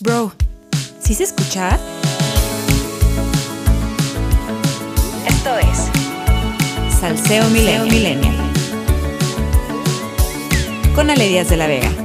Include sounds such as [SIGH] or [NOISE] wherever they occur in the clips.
Bro, ¿sí se escucha? Esto es Salseo Millennial. Con Ale Díaz de la Vega.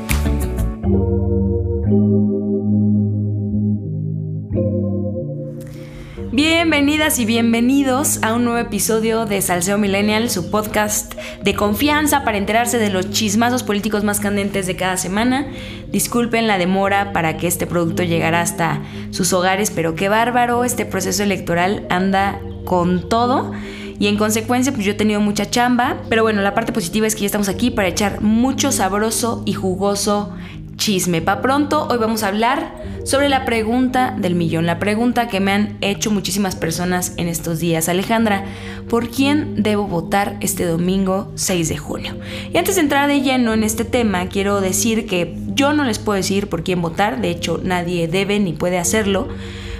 Bienvenidas y bienvenidos a un nuevo episodio de Salseo Millennial, su podcast de confianza para enterarse de los chismazos políticos más candentes de cada semana. Disculpen la demora para que este producto llegara hasta sus hogares, pero qué bárbaro, este proceso electoral anda con todo. Y en consecuencia, pues yo he tenido mucha chamba. Pero bueno, la parte positiva es que ya estamos aquí para echar mucho sabroso y jugoso chisme. Pa' pronto, hoy vamos a hablar sobre la pregunta del millón, la pregunta que me han hecho muchísimas personas en estos días. Alejandra, ¿por quién debo votar este domingo 6 de junio? Y antes de entrar de lleno en este tema, quiero decir que yo no les puedo decir por quién votar, de hecho nadie debe ni puede hacerlo.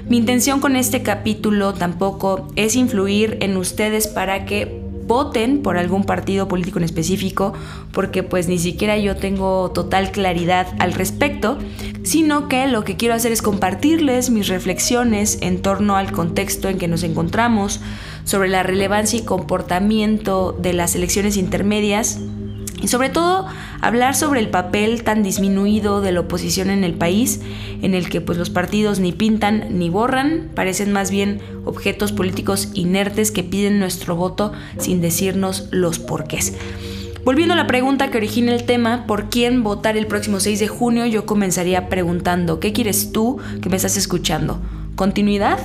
Mi intención con este capítulo tampoco es influir en ustedes para que por algún partido político en específico, porque pues ni siquiera yo tengo total claridad al respecto, sino que lo que quiero hacer es compartirles mis reflexiones en torno al contexto en que nos encontramos, sobre la relevancia y comportamiento de las elecciones intermedias y sobre todo hablar sobre el papel tan disminuido de la oposición en el país, en el que pues los partidos ni pintan ni borran, parecen más bien objetos políticos inertes que piden nuestro voto sin decirnos los porqués. Volviendo a la pregunta que origina el tema, ¿por quién votar el próximo 6 de junio? Yo comenzaría preguntando, ¿qué quieres tú que me estás escuchando? ¿Continuidad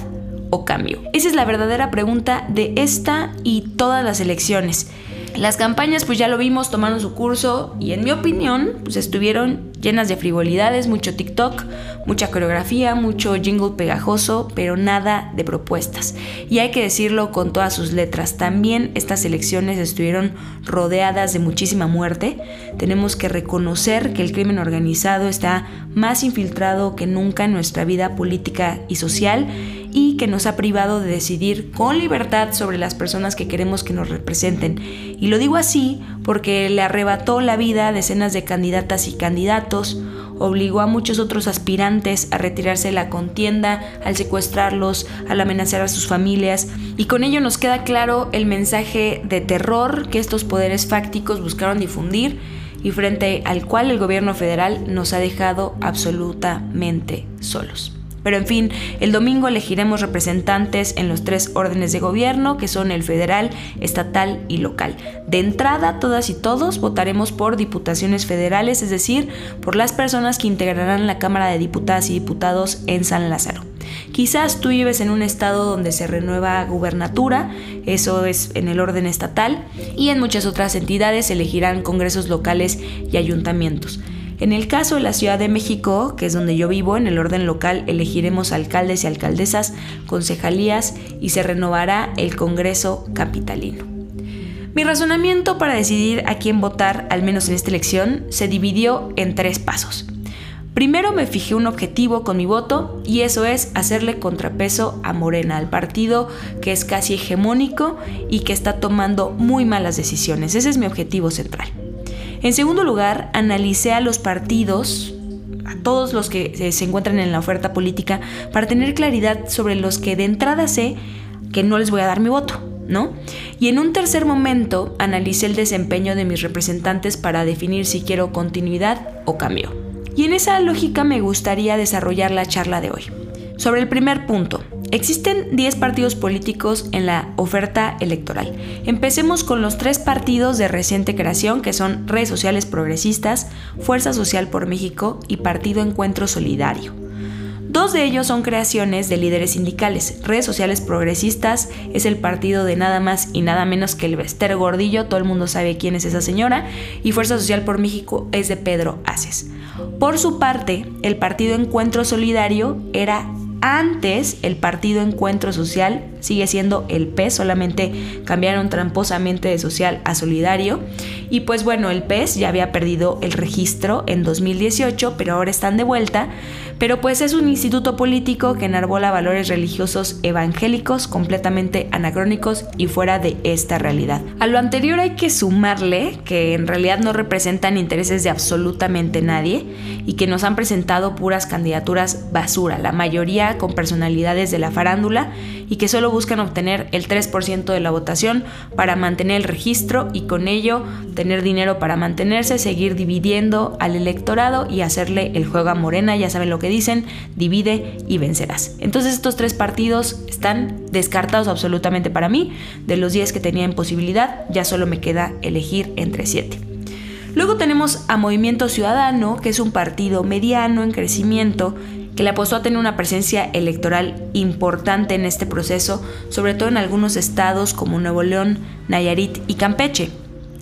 o cambio? Esa es la verdadera pregunta de esta y todas las elecciones. Las campañas, pues ya lo vimos, tomaron su curso y en mi opinión, pues estuvieron llenas de frivolidades, mucho TikTok, mucha coreografía, mucho jingle pegajoso, pero nada de propuestas. Y hay que decirlo con todas sus letras, también estas elecciones estuvieron rodeadas de muchísima muerte. Tenemos que reconocer que el crimen organizado está más infiltrado que nunca en nuestra vida política y social y que nos ha privado de decidir con libertad sobre las personas que queremos que nos representen. Y lo digo así porque le arrebató la vida a decenas de candidatas y candidatos, obligó a muchos otros aspirantes a retirarse de la contienda, al secuestrarlos, al amenazar a sus familias, y con ello nos queda claro el mensaje de terror que estos poderes fácticos buscaron difundir y frente al cual el gobierno federal nos ha dejado absolutamente solos. Pero en fin, el domingo elegiremos representantes en los tres órdenes de gobierno, que son el federal, estatal y local. De entrada, todas y todos votaremos por diputaciones federales, es decir, por las personas que integrarán la Cámara de Diputadas y Diputados en San Lázaro. Quizás tú vives en un estado donde se renueva gubernatura, eso es en el orden estatal, y en muchas otras entidades elegirán congresos locales y ayuntamientos. En el caso de la Ciudad de México, que es donde yo vivo, en el orden local elegiremos alcaldes y alcaldesas, concejalías y se renovará el Congreso Capitalino. Mi razonamiento para decidir a quién votar, al menos en esta elección, se dividió en tres pasos. Primero me fijé un objetivo con mi voto y eso es hacerle contrapeso a Morena, al partido que es casi hegemónico y que está tomando muy malas decisiones. Ese es mi objetivo central. En segundo lugar, analicé a los partidos, a todos los que se encuentran en la oferta política, para tener claridad sobre los que de entrada sé que no les voy a dar mi voto. ¿No? Y en un tercer momento analicé el desempeño de mis representantes para definir si quiero continuidad o cambio. Y en esa lógica me gustaría desarrollar la charla de hoy. Sobre el primer punto, Existen 10 partidos políticos en la oferta electoral. Empecemos con los tres partidos de reciente creación que son Redes Sociales Progresistas, Fuerza Social por México y Partido Encuentro Solidario. Dos de ellos son creaciones de líderes sindicales. Redes Sociales Progresistas es el partido de nada más y nada menos que el Bester Gordillo, todo el mundo sabe quién es esa señora, y Fuerza Social por México es de Pedro Aces. Por su parte, el Partido Encuentro Solidario era antes el Partido Encuentro Social sigue siendo el PES, solamente cambiaron tramposamente de social a solidario. Y pues bueno, el PES ya había perdido el registro en 2018, pero ahora están de vuelta. Pero pues es un instituto político que enarbola valores religiosos evangélicos completamente anacrónicos y fuera de esta realidad. A lo anterior hay que sumarle que en realidad no representan intereses de absolutamente nadie y que nos han presentado puras candidaturas basura, la mayoría con personalidades de la farándula y que solo buscan obtener el 3% de la votación para mantener el registro y con ello tener dinero para mantenerse, seguir dividiendo al electorado y hacerle el juego a Morena, ya saben lo dicen, divide y vencerás. Entonces estos tres partidos están descartados absolutamente para mí, de los 10 que tenía en posibilidad, ya solo me queda elegir entre 7. Luego tenemos a Movimiento Ciudadano, que es un partido mediano en crecimiento que le apostó a tener una presencia electoral importante en este proceso, sobre todo en algunos estados como Nuevo León, Nayarit y Campeche.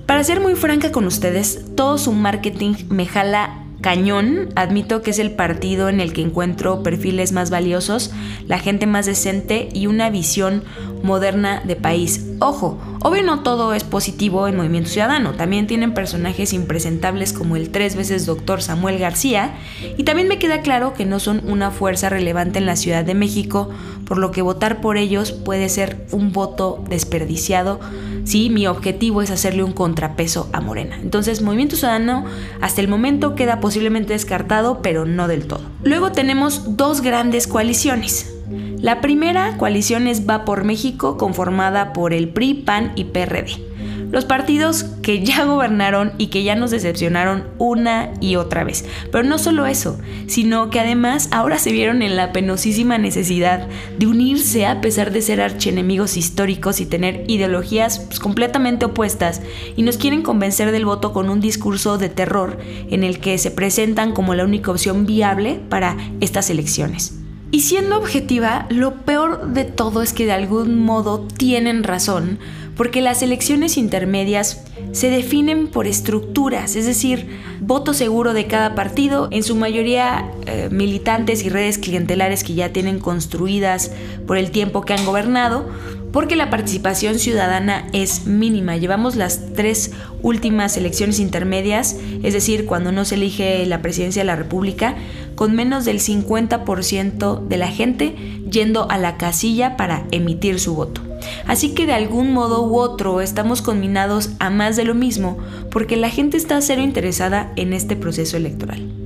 Para ser muy franca con ustedes, todo su marketing me jala cañón. Admito que es el partido en el que encuentro perfiles más valiosos, la gente más decente y una visión moderna de país. Ojo, obvio no todo es positivo en Movimiento Ciudadano, también tienen personajes impresentables como el tres veces doctor Samuel García y también me queda claro que no son una fuerza relevante en la Ciudad de México, por lo que votar por ellos puede ser un voto desperdiciado si mi objetivo es hacerle un contrapeso a Morena. Entonces Movimiento Ciudadano hasta el momento queda posiblemente descartado, pero no del todo. Luego tenemos dos grandes coaliciones. La primera coalición es Va por México, conformada por el PRI, PAN y PRD. Los partidos que ya [LAUGHS] gobernaron y que ya nos decepcionaron una y otra vez. Pero no solo eso, sino que además ahora se vieron en la penosísima necesidad de unirse a pesar de ser archienemigos históricos y tener ideologías pues, completamente opuestas y nos quieren convencer del voto con un discurso de terror en el que se presentan como la única opción viable para estas elecciones. Y siendo objetiva, lo peor de todo es que de algún modo tienen razón, porque las elecciones intermedias se definen por estructuras, es decir, voto seguro de cada partido, en su mayoría eh, militantes y redes clientelares que ya tienen construidas por el tiempo que han gobernado, porque la participación ciudadana es mínima. Llevamos las tres últimas elecciones intermedias, es decir, cuando no se elige la presidencia de la República, con menos del 50% de la gente yendo a la casilla para emitir su voto. Así que de algún modo u otro estamos conminados a más de lo mismo porque la gente está cero interesada en este proceso electoral.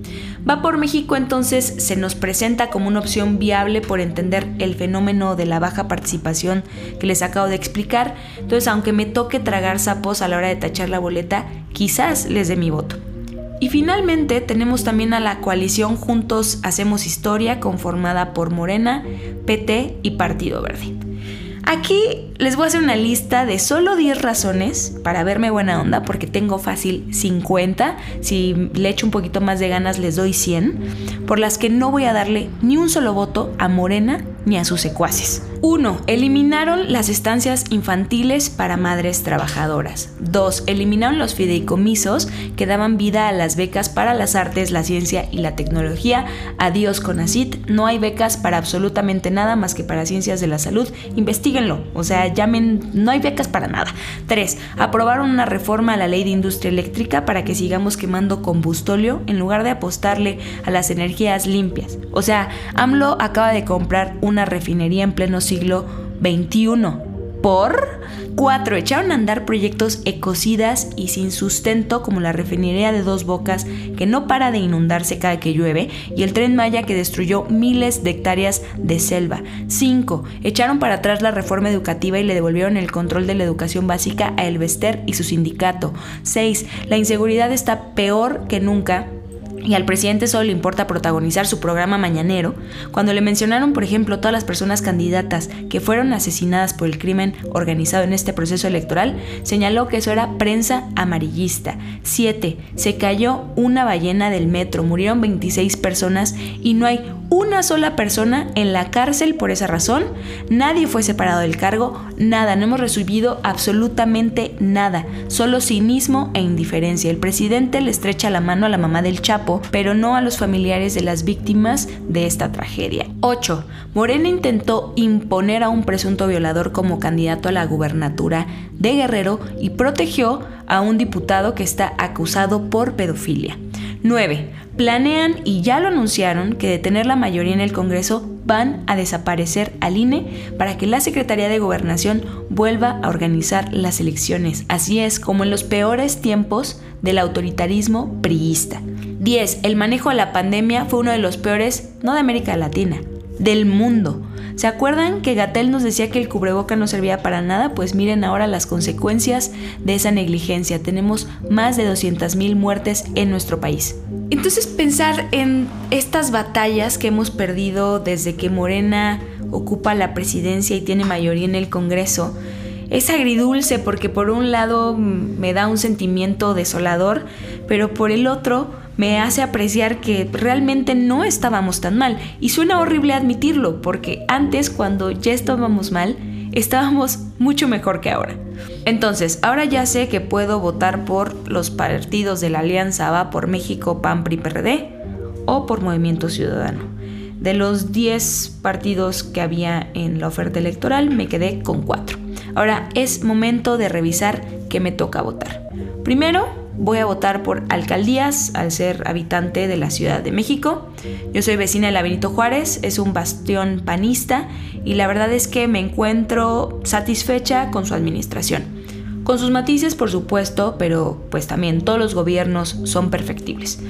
Va por México entonces se nos presenta como una opción viable por entender el fenómeno de la baja participación que les acabo de explicar. Entonces, aunque me toque tragar sapos a la hora de tachar la boleta, quizás les dé mi voto. Y finalmente tenemos también a la coalición Juntos Hacemos Historia conformada por Morena, PT y Partido Verde. Aquí les voy a hacer una lista de solo 10 razones para verme buena onda, porque tengo fácil 50. Si le echo un poquito más de ganas, les doy 100, por las que no voy a darle ni un solo voto a Morena ni a sus secuaces. 1. Eliminaron las estancias infantiles para madres trabajadoras. 2. Eliminaron los fideicomisos que daban vida a las becas para las artes, la ciencia y la tecnología. Adiós con ACIT. No hay becas para absolutamente nada más que para ciencias de la salud. Investíguenlo. O sea, llamen, no hay becas para nada. 3. Aprobaron una reforma a la ley de industria eléctrica para que sigamos quemando combustóleo en lugar de apostarle a las energías limpias. O sea, AMLO acaba de comprar una refinería en pleno siglo XXI. Por 4. Echaron a andar proyectos ecocidas y sin sustento como la refinería de dos bocas que no para de inundarse cada que llueve y el tren Maya que destruyó miles de hectáreas de selva. 5. Echaron para atrás la reforma educativa y le devolvieron el control de la educación básica a Elvester y su sindicato. 6. La inseguridad está peor que nunca y al presidente solo le importa protagonizar su programa mañanero, cuando le mencionaron, por ejemplo, todas las personas candidatas que fueron asesinadas por el crimen organizado en este proceso electoral, señaló que eso era prensa amarillista. 7. Se cayó una ballena del metro, murieron 26 personas y no hay una sola persona en la cárcel por esa razón, nadie fue separado del cargo, nada, no hemos recibido absolutamente nada, solo cinismo e indiferencia. El presidente le estrecha la mano a la mamá del Chapo, pero no a los familiares de las víctimas de esta tragedia. 8. Morena intentó imponer a un presunto violador como candidato a la gubernatura de Guerrero y protegió a un diputado que está acusado por pedofilia. 9. Planean y ya lo anunciaron que de tener la mayoría en el Congreso van a desaparecer al INE para que la Secretaría de Gobernación vuelva a organizar las elecciones. Así es como en los peores tiempos del autoritarismo priista. 10. El manejo de la pandemia fue uno de los peores, no de América Latina, del mundo. ¿Se acuerdan que Gatel nos decía que el cubreboca no servía para nada? Pues miren ahora las consecuencias de esa negligencia. Tenemos más de 200.000 muertes en nuestro país. Entonces pensar en estas batallas que hemos perdido desde que Morena ocupa la presidencia y tiene mayoría en el Congreso, es agridulce porque por un lado me da un sentimiento desolador, pero por el otro me hace apreciar que realmente no estábamos tan mal. Y suena horrible admitirlo, porque antes cuando ya estábamos mal, estábamos mucho mejor que ahora. Entonces, ahora ya sé que puedo votar por los partidos de la Alianza Va por México, PAN, PRI, PRD o por Movimiento Ciudadano. De los 10 partidos que había en la oferta electoral, me quedé con 4. Ahora es momento de revisar qué me toca votar. Primero, Voy a votar por alcaldías al ser habitante de la Ciudad de México. Yo soy vecina de la Benito Juárez, es un bastión panista y la verdad es que me encuentro satisfecha con su administración. Con sus matices, por supuesto, pero pues también todos los gobiernos son perfectibles.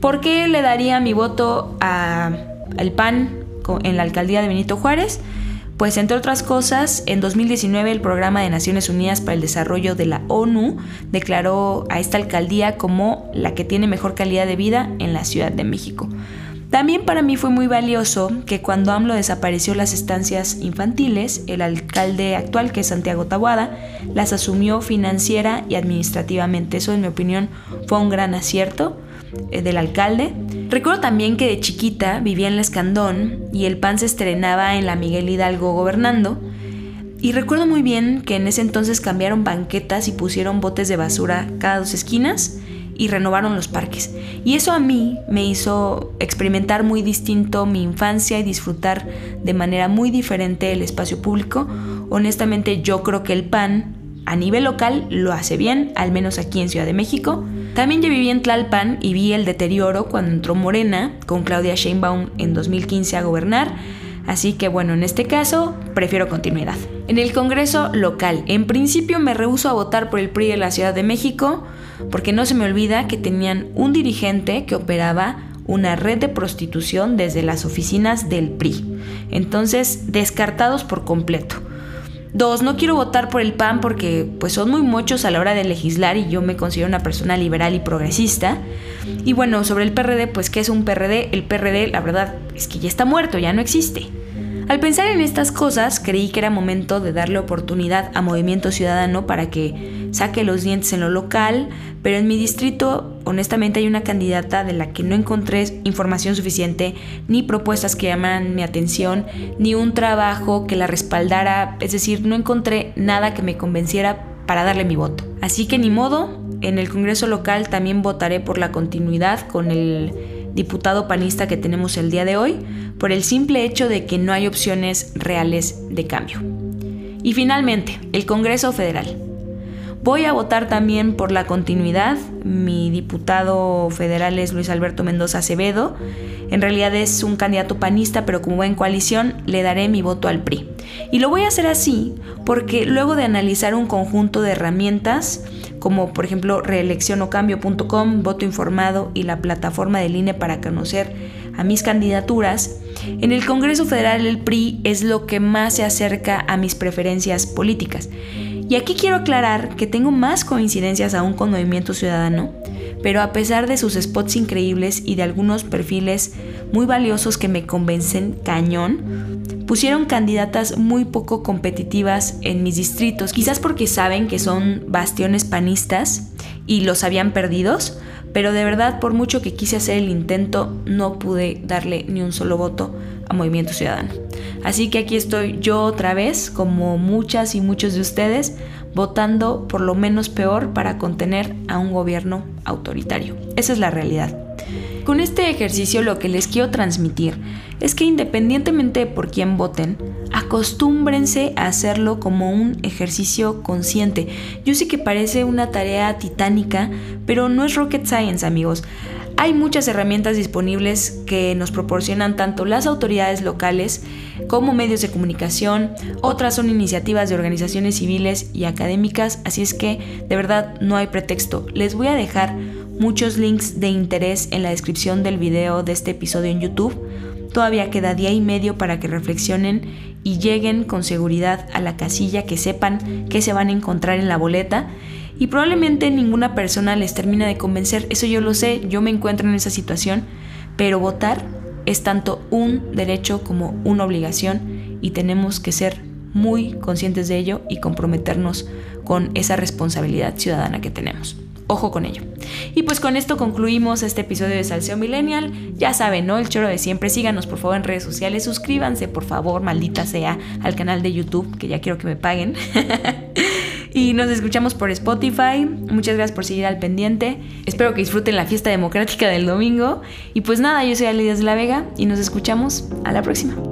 ¿Por qué le daría mi voto al PAN en la alcaldía de Benito Juárez? Pues entre otras cosas, en 2019 el Programa de Naciones Unidas para el Desarrollo de la ONU declaró a esta alcaldía como la que tiene mejor calidad de vida en la Ciudad de México. También para mí fue muy valioso que cuando AMLO desapareció las estancias infantiles, el alcalde actual, que es Santiago Tabuada, las asumió financiera y administrativamente. Eso, en mi opinión, fue un gran acierto eh, del alcalde. Recuerdo también que de chiquita vivía en la Escandón y el PAN se estrenaba en la Miguel Hidalgo gobernando. Y recuerdo muy bien que en ese entonces cambiaron banquetas y pusieron botes de basura cada dos esquinas y renovaron los parques. Y eso a mí me hizo experimentar muy distinto mi infancia y disfrutar de manera muy diferente el espacio público. Honestamente yo creo que el PAN a nivel local lo hace bien, al menos aquí en Ciudad de México. También yo viví en Tlalpan y vi el deterioro cuando entró Morena con Claudia Sheinbaum en 2015 a gobernar. Así que bueno, en este caso prefiero continuidad. En el Congreso local, en principio me rehuso a votar por el PRI de la Ciudad de México porque no se me olvida que tenían un dirigente que operaba una red de prostitución desde las oficinas del PRI. Entonces, descartados por completo. Dos, no quiero votar por el PAN porque pues son muy muchos a la hora de legislar y yo me considero una persona liberal y progresista. Y bueno, sobre el PRD, pues ¿qué es un PRD? El PRD, la verdad, es que ya está muerto, ya no existe. Al pensar en estas cosas, creí que era momento de darle oportunidad a Movimiento Ciudadano para que saque los dientes en lo local, pero en mi distrito honestamente hay una candidata de la que no encontré información suficiente, ni propuestas que llamaran mi atención, ni un trabajo que la respaldara, es decir, no encontré nada que me convenciera para darle mi voto. Así que ni modo, en el Congreso local también votaré por la continuidad con el diputado panista que tenemos el día de hoy, por el simple hecho de que no hay opciones reales de cambio. Y finalmente, el Congreso Federal. Voy a votar también por la continuidad. Mi diputado federal es Luis Alberto Mendoza Acevedo. En realidad es un candidato panista, pero como en coalición le daré mi voto al PRI. Y lo voy a hacer así porque luego de analizar un conjunto de herramientas, como por ejemplo reeleccionocambio.com, voto informado y la plataforma del INE para conocer a mis candidaturas, en el Congreso Federal el PRI es lo que más se acerca a mis preferencias políticas. Y aquí quiero aclarar que tengo más coincidencias aún con Movimiento Ciudadano, pero a pesar de sus spots increíbles y de algunos perfiles muy valiosos que me convencen cañón, pusieron candidatas muy poco competitivas en mis distritos, quizás porque saben que son bastiones panistas y los habían perdidos, pero de verdad por mucho que quise hacer el intento no pude darle ni un solo voto a Movimiento Ciudadano. Así que aquí estoy yo otra vez, como muchas y muchos de ustedes, votando por lo menos peor para contener a un gobierno autoritario. Esa es la realidad. Con este ejercicio lo que les quiero transmitir es que independientemente por quién voten, acostúmbrense a hacerlo como un ejercicio consciente. Yo sé que parece una tarea titánica, pero no es rocket science amigos. Hay muchas herramientas disponibles que nos proporcionan tanto las autoridades locales como medios de comunicación, otras son iniciativas de organizaciones civiles y académicas, así es que de verdad no hay pretexto. Les voy a dejar muchos links de interés en la descripción del video de este episodio en YouTube. Todavía queda día y medio para que reflexionen y lleguen con seguridad a la casilla que sepan que se van a encontrar en la boleta y probablemente ninguna persona les termina de convencer, eso yo lo sé, yo me encuentro en esa situación, pero votar es tanto un derecho como una obligación y tenemos que ser muy conscientes de ello y comprometernos con esa responsabilidad ciudadana que tenemos. Ojo con ello. Y pues con esto concluimos este episodio de Salseo Millennial. Ya saben, ¿no? El choro de siempre. Síganos por favor en redes sociales. Suscríbanse, por favor, maldita sea, al canal de YouTube, que ya quiero que me paguen. [LAUGHS] y nos escuchamos por Spotify. Muchas gracias por seguir al pendiente. Espero que disfruten la fiesta democrática del domingo. Y pues nada, yo soy Alidia de la Vega y nos escuchamos a la próxima.